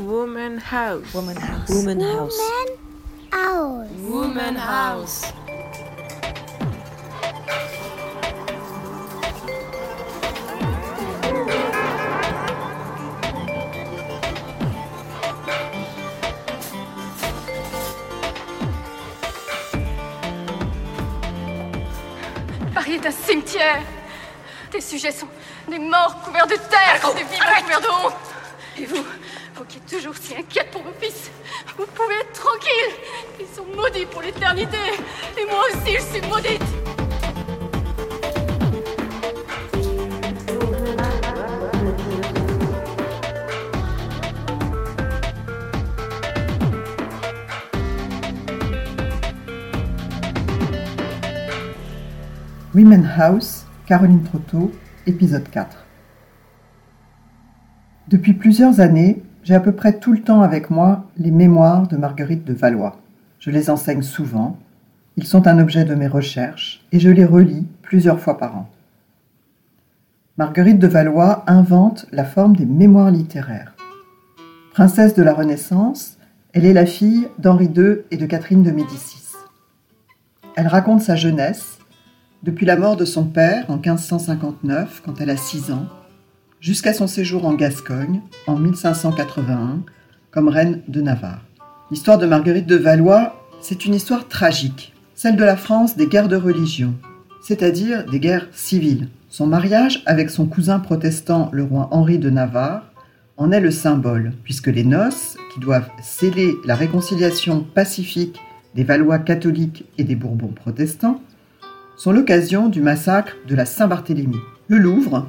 Woman House. Woman House. Woman House. House. Woman House. Paris est un cimetière. Tes sujets sont des morts couverts de terre, des vivants couverts de honte. Et vous, qui êtes toujours si inquiète pour vos fils, vous pouvez être tranquille. Ils sont maudits pour l'éternité. Et moi aussi, je suis maudite. Women House, Caroline Trotto, épisode 4. Depuis plusieurs années, j'ai à peu près tout le temps avec moi les mémoires de Marguerite de Valois. Je les enseigne souvent, ils sont un objet de mes recherches et je les relis plusieurs fois par an. Marguerite de Valois invente la forme des mémoires littéraires. Princesse de la Renaissance, elle est la fille d'Henri II et de Catherine de Médicis. Elle raconte sa jeunesse, depuis la mort de son père en 1559, quand elle a 6 ans, jusqu'à son séjour en Gascogne en 1581 comme reine de Navarre. L'histoire de Marguerite de Valois, c'est une histoire tragique, celle de la France des guerres de religion, c'est-à-dire des guerres civiles. Son mariage avec son cousin protestant, le roi Henri de Navarre, en est le symbole, puisque les noces, qui doivent sceller la réconciliation pacifique des Valois catholiques et des Bourbons protestants, sont l'occasion du massacre de la Saint-Barthélemy. Le Louvre,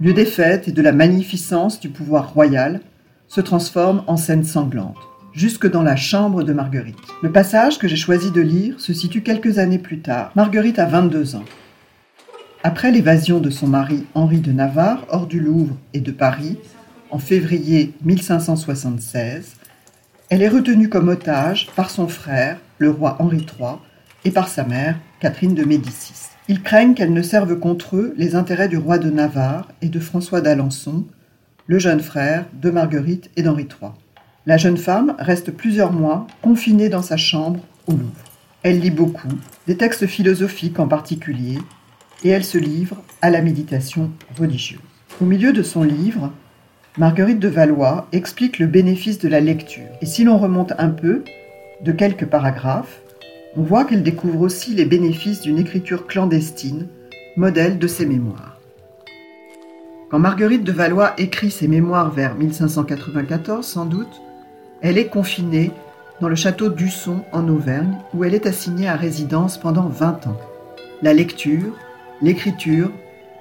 lieu des fêtes et de la magnificence du pouvoir royal, se transforme en scène sanglante, jusque dans la chambre de Marguerite. Le passage que j'ai choisi de lire se situe quelques années plus tard. Marguerite a 22 ans. Après l'évasion de son mari Henri de Navarre hors du Louvre et de Paris en février 1576, elle est retenue comme otage par son frère, le roi Henri III, et par sa mère, Catherine de Médicis. Ils craignent qu'elle ne serve contre eux les intérêts du roi de Navarre et de François d'Alençon, le jeune frère de Marguerite et d'Henri III. La jeune femme reste plusieurs mois confinée dans sa chambre au Louvre. Elle lit beaucoup, des textes philosophiques en particulier, et elle se livre à la méditation religieuse. Au milieu de son livre, Marguerite de Valois explique le bénéfice de la lecture. Et si l'on remonte un peu, de quelques paragraphes, on voit qu'elle découvre aussi les bénéfices d'une écriture clandestine, modèle de ses mémoires. Quand Marguerite de Valois écrit ses mémoires vers 1594 sans doute, elle est confinée dans le château d'Usson en Auvergne où elle est assignée à résidence pendant 20 ans. La lecture, l'écriture,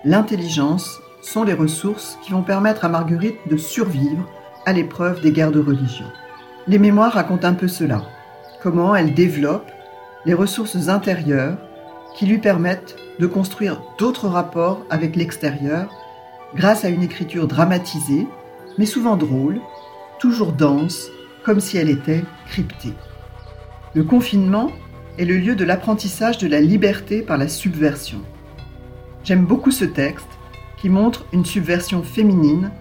l'intelligence sont les ressources qui vont permettre à Marguerite de survivre à l'épreuve des guerres de religion. Les mémoires racontent un peu cela, comment elle développe les ressources intérieures qui lui permettent de construire d'autres rapports avec l'extérieur grâce à une écriture dramatisée, mais souvent drôle, toujours dense, comme si elle était cryptée. Le confinement est le lieu de l'apprentissage de la liberté par la subversion. J'aime beaucoup ce texte qui montre une subversion féminine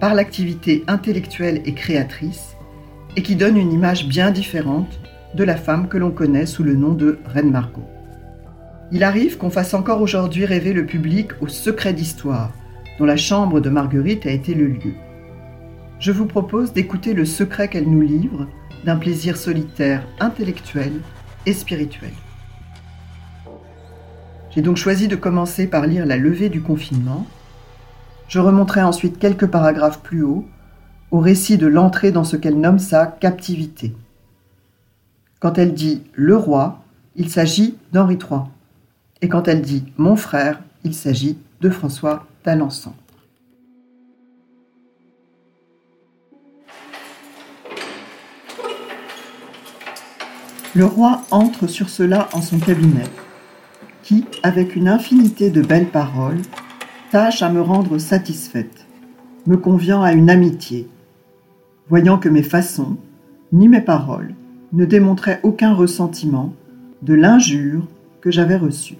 par l'activité intellectuelle et créatrice et qui donne une image bien différente de la femme que l'on connaît sous le nom de Reine Margot. Il arrive qu'on fasse encore aujourd'hui rêver le public au secret d'histoire, dont la chambre de Marguerite a été le lieu. Je vous propose d'écouter le secret qu'elle nous livre d'un plaisir solitaire intellectuel et spirituel. J'ai donc choisi de commencer par lire La levée du confinement. Je remonterai ensuite quelques paragraphes plus haut au récit de l'entrée dans ce qu'elle nomme sa captivité. Quand elle dit le roi, il s'agit d'Henri III. Et quand elle dit mon frère, il s'agit de François d'Alençon. Le roi entre sur cela en son cabinet, qui, avec une infinité de belles paroles, tâche à me rendre satisfaite, me conviant à une amitié, voyant que mes façons, ni mes paroles, ne démontraient aucun ressentiment de l'injure que j'avais reçue.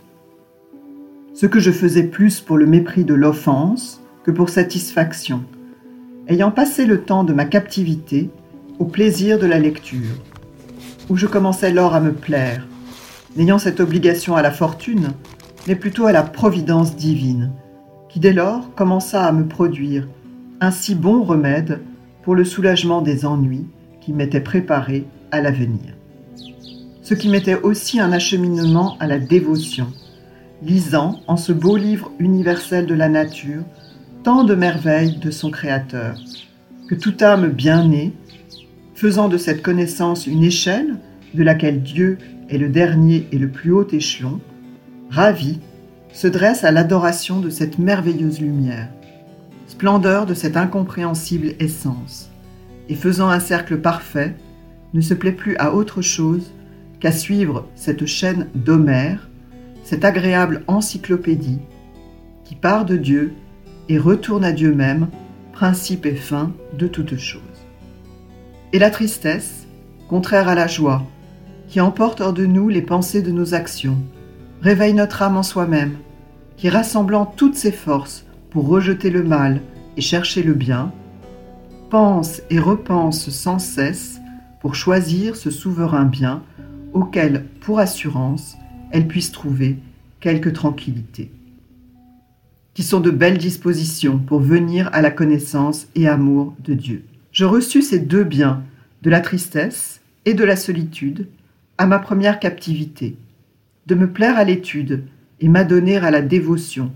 Ce que je faisais plus pour le mépris de l'offense que pour satisfaction, ayant passé le temps de ma captivité au plaisir de la lecture, où je commençais lors à me plaire, n'ayant cette obligation à la fortune, mais plutôt à la providence divine, qui dès lors commença à me produire un si bon remède pour le soulagement des ennuis qui m'étaient préparés à l'avenir. Ce qui m'était aussi un acheminement à la dévotion, lisant en ce beau livre universel de la nature tant de merveilles de son Créateur, que toute âme bien née, faisant de cette connaissance une échelle de laquelle Dieu est le dernier et le plus haut échelon, ravi, se dresse à l'adoration de cette merveilleuse lumière, splendeur de cette incompréhensible essence, et faisant un cercle parfait, ne se plaît plus à autre chose qu'à suivre cette chaîne d'Homère, cette agréable encyclopédie, qui part de Dieu et retourne à Dieu même, principe et fin de toutes choses. Et la tristesse, contraire à la joie, qui emporte hors de nous les pensées de nos actions, réveille notre âme en soi-même, qui rassemblant toutes ses forces pour rejeter le mal et chercher le bien, pense et repense sans cesse pour choisir ce souverain bien auquel, pour assurance, elle puisse trouver quelque tranquillité. Qui sont de belles dispositions pour venir à la connaissance et amour de Dieu. Je reçus ces deux biens, de la tristesse et de la solitude, à ma première captivité, de me plaire à l'étude et m'adonner à la dévotion,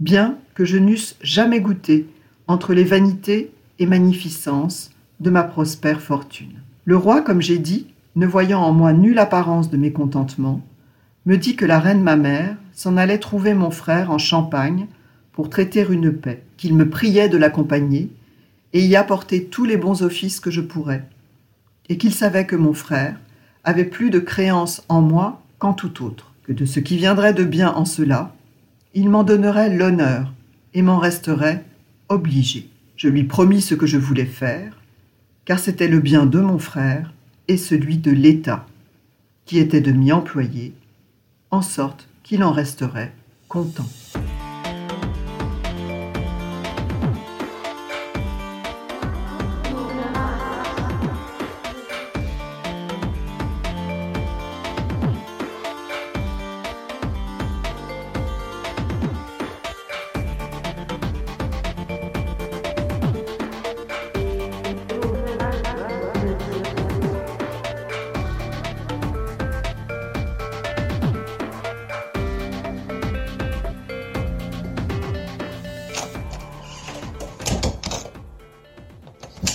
bien que je n'eusse jamais goûté entre les vanités et magnificences de ma prospère fortune. Le roi, comme j'ai dit, ne voyant en moi nulle apparence de mécontentement, me dit que la reine ma mère s'en allait trouver mon frère en Champagne pour traiter une paix, qu'il me priait de l'accompagner et y apporter tous les bons offices que je pourrais, et qu'il savait que mon frère avait plus de créance en moi qu'en tout autre, que de ce qui viendrait de bien en cela, il m'en donnerait l'honneur et m'en resterait obligé. Je lui promis ce que je voulais faire, car c'était le bien de mon frère et celui de l'État, qui était de m'y employer, en sorte qu'il en resterait content.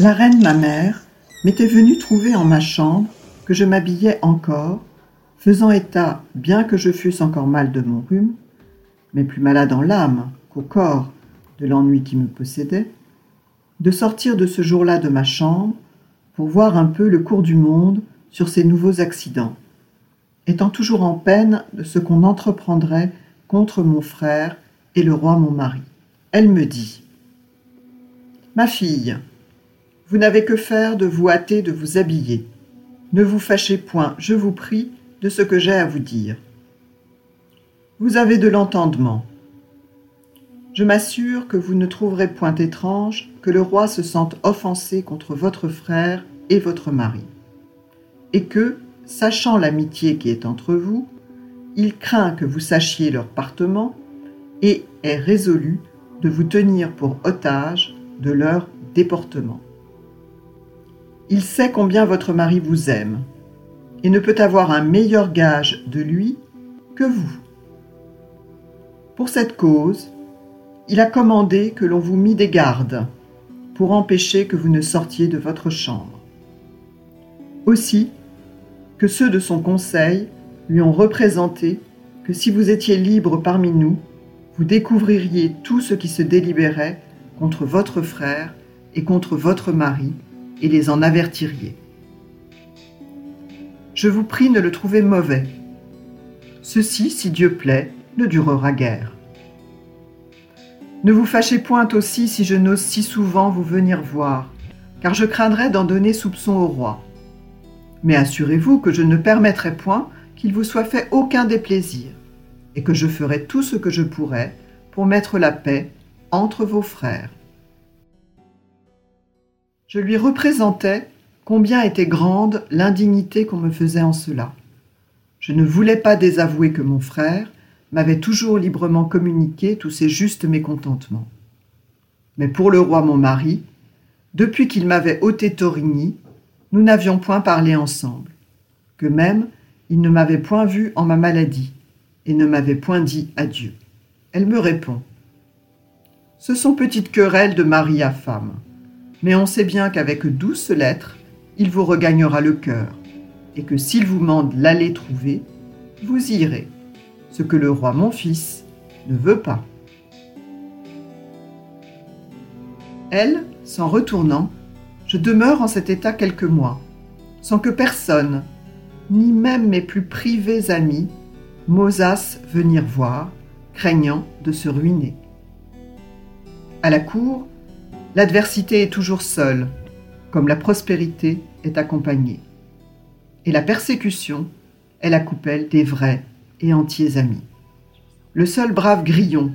La reine, ma mère, m'était venue trouver en ma chambre que je m'habillais encore, faisant état, bien que je fusse encore mal de mon rhume, mais plus malade en l'âme qu'au corps de l'ennui qui me possédait, de sortir de ce jour-là de ma chambre pour voir un peu le cours du monde sur ces nouveaux accidents, étant toujours en peine de ce qu'on entreprendrait contre mon frère et le roi mon mari. Elle me dit Ma fille, vous n'avez que faire de vous hâter de vous habiller. Ne vous fâchez point, je vous prie, de ce que j'ai à vous dire. Vous avez de l'entendement. Je m'assure que vous ne trouverez point étrange que le roi se sente offensé contre votre frère et votre mari, et que, sachant l'amitié qui est entre vous, il craint que vous sachiez leur partement et est résolu de vous tenir pour otage de leur déportement. Il sait combien votre mari vous aime et ne peut avoir un meilleur gage de lui que vous. Pour cette cause, il a commandé que l'on vous mit des gardes pour empêcher que vous ne sortiez de votre chambre. Aussi, que ceux de son conseil lui ont représenté que si vous étiez libre parmi nous, vous découvririez tout ce qui se délibérait contre votre frère et contre votre mari, et les en avertiriez. Je vous prie ne le trouver mauvais. Ceci, si Dieu plaît, ne durera guère. Ne vous fâchez point aussi si je n'ose si souvent vous venir voir, car je craindrais d'en donner soupçon au roi. Mais assurez-vous que je ne permettrai point qu'il vous soit fait aucun déplaisir, et que je ferai tout ce que je pourrai pour mettre la paix entre vos frères. Je lui représentais combien était grande l'indignité qu'on me faisait en cela. Je ne voulais pas désavouer que mon frère m'avait toujours librement communiqué tous ses justes mécontentements. Mais pour le roi mon mari, depuis qu'il m'avait ôté Torigny, nous n'avions point parlé ensemble, que même il ne m'avait point vu en ma maladie et ne m'avait point dit adieu. Elle me répond. Ce sont petites querelles de mari à femme, mais on sait bien qu'avec douce lettres, il vous regagnera le cœur, et que s'il vous mande l'aller trouver, vous irez, ce que le roi mon fils ne veut pas. Elle, s'en retournant, je demeure en cet état quelques mois, sans que personne, ni même mes plus privés amis, m'osassent venir voir, craignant de se ruiner. À la cour, l'adversité est toujours seule, comme la prospérité est accompagnée. Et la persécution est la coupelle des vrais et entiers amis. Le seul brave grillon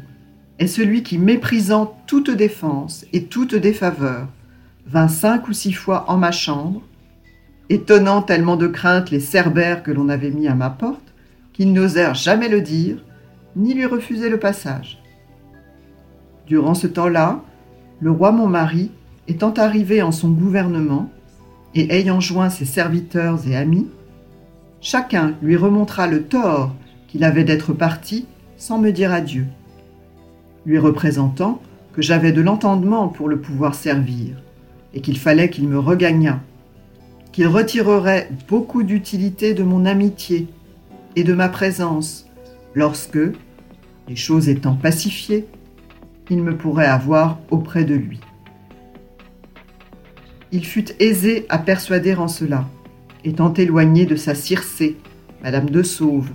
est celui qui, méprisant toute défense et toute défaveur, vint cinq ou six fois en ma chambre, étonnant tellement de crainte les cerbères que l'on avait mis à ma porte, qu'ils n'osèrent jamais le dire, ni lui refuser le passage. Durant ce temps-là, le roi mon mari, étant arrivé en son gouvernement, et ayant joint ses serviteurs et amis, chacun lui remontra le tort qu'il avait d'être parti sans me dire adieu, lui représentant que j'avais de l'entendement pour le pouvoir servir, et qu'il fallait qu'il me regagnât, qu'il retirerait beaucoup d'utilité de mon amitié et de ma présence lorsque, les choses étant pacifiées, il me pourrait avoir auprès de lui. Il fut aisé à persuader en cela, étant éloigné de sa Circé, Madame de Sauve,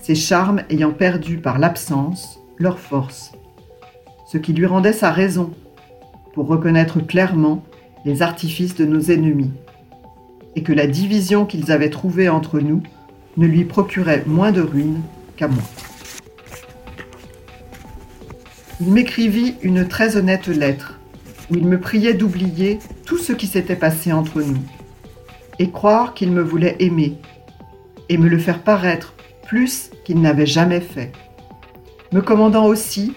ses charmes ayant perdu par l'absence leur force, ce qui lui rendait sa raison pour reconnaître clairement les artifices de nos ennemis, et que la division qu'ils avaient trouvée entre nous ne lui procurait moins de ruine qu'à moi. Il m'écrivit une très honnête lettre, où il me priait d'oublier tout ce qui s'était passé entre nous, et croire qu'il me voulait aimer, et me le faire paraître plus qu'il n'avait jamais fait, me commandant aussi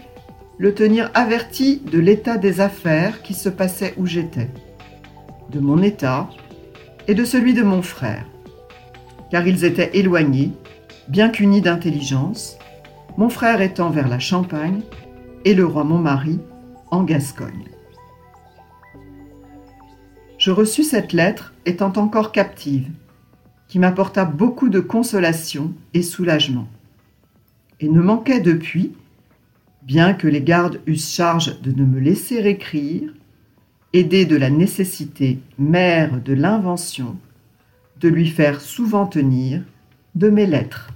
le tenir averti de l'état des affaires qui se passaient où j'étais de mon état et de celui de mon frère, car ils étaient éloignés, bien qu'unis d'intelligence, mon frère étant vers la Champagne et le roi mon mari en Gascogne. Je reçus cette lettre étant encore captive, qui m'apporta beaucoup de consolation et soulagement, et ne manquait depuis, bien que les gardes eussent charge de ne me laisser écrire, aidé de la nécessité mère de l'invention, de lui faire souvent tenir de mes lettres.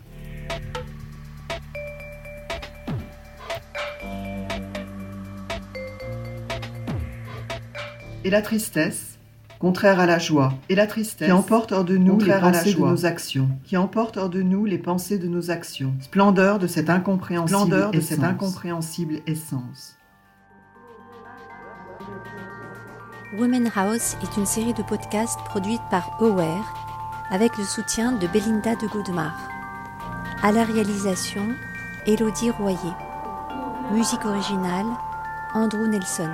Et la tristesse, contraire à la joie, et la tristesse qui emporte hors de nous les pensées de nos actions, qui emporte hors de nous les pensées de nos actions, splendeur de cette incompréhensible, splendeur de cette incompréhensible essence. Women House est une série de podcasts produite par Aware avec le soutien de Belinda de Goudemar. À la réalisation, Elodie Royer. Musique originale, Andrew Nelson.